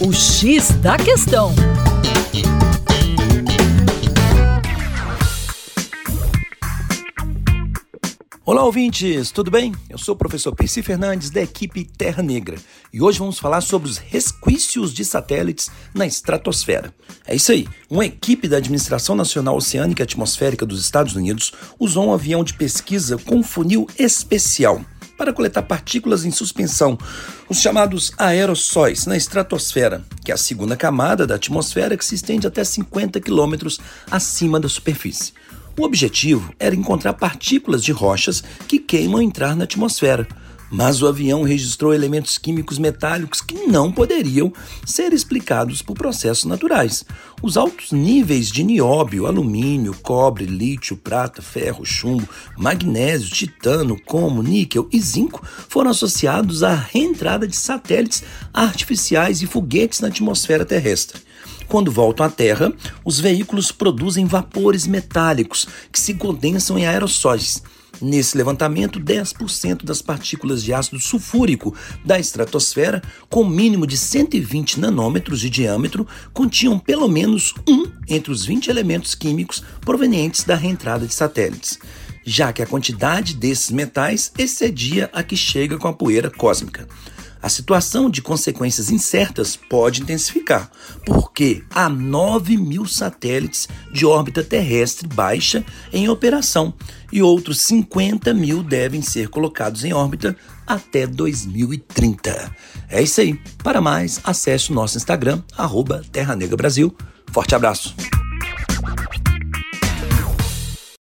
O X da Questão. Olá, ouvintes, tudo bem? Eu sou o professor Percy Fernandes, da equipe Terra Negra, e hoje vamos falar sobre os resquícios de satélites na estratosfera. É isso aí, uma equipe da Administração Nacional Oceânica e Atmosférica dos Estados Unidos usou um avião de pesquisa com funil especial para coletar partículas em suspensão, os chamados aerossóis, na estratosfera, que é a segunda camada da atmosfera que se estende até 50 quilômetros acima da superfície. O objetivo era encontrar partículas de rochas que queimam entrar na atmosfera. Mas o avião registrou elementos químicos metálicos que não poderiam ser explicados por processos naturais. Os altos níveis de nióbio, alumínio, cobre, lítio, prata, ferro, chumbo, magnésio, titano, cromo, níquel e zinco foram associados à reentrada de satélites artificiais e foguetes na atmosfera terrestre. Quando voltam à Terra, os veículos produzem vapores metálicos que se condensam em aerossóis. Nesse levantamento, 10% das partículas de ácido sulfúrico da estratosfera, com mínimo de 120 nanômetros de diâmetro, continham pelo menos um entre os 20 elementos químicos provenientes da reentrada de satélites, já que a quantidade desses metais excedia a que chega com a poeira cósmica. A situação de consequências incertas pode intensificar, porque há 9 mil satélites de órbita terrestre baixa em operação e outros 50 mil devem ser colocados em órbita até 2030. É isso aí. Para mais, acesse o nosso Instagram, arroba Terra Negra Brasil. Forte abraço!